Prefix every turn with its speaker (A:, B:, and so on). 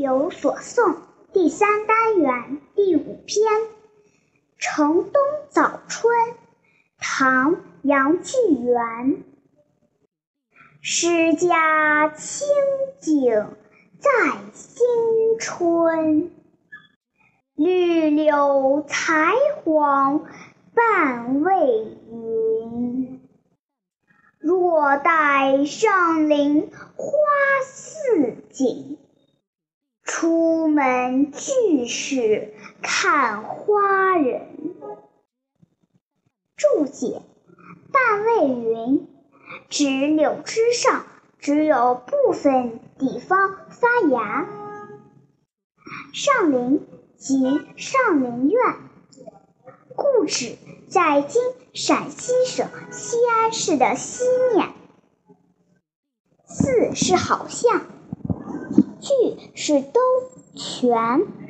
A: 有所诵》第三单元第五篇《城东早春》，唐·杨巨源。诗家清景在新春，绿柳才黄半未匀。若待上林花似锦，出门俱是看花人。注解：半未匀，指柳枝上只有部分地方发芽。上林即上林苑，故址在今陕西省西安市的西面。四是好像，句是都全。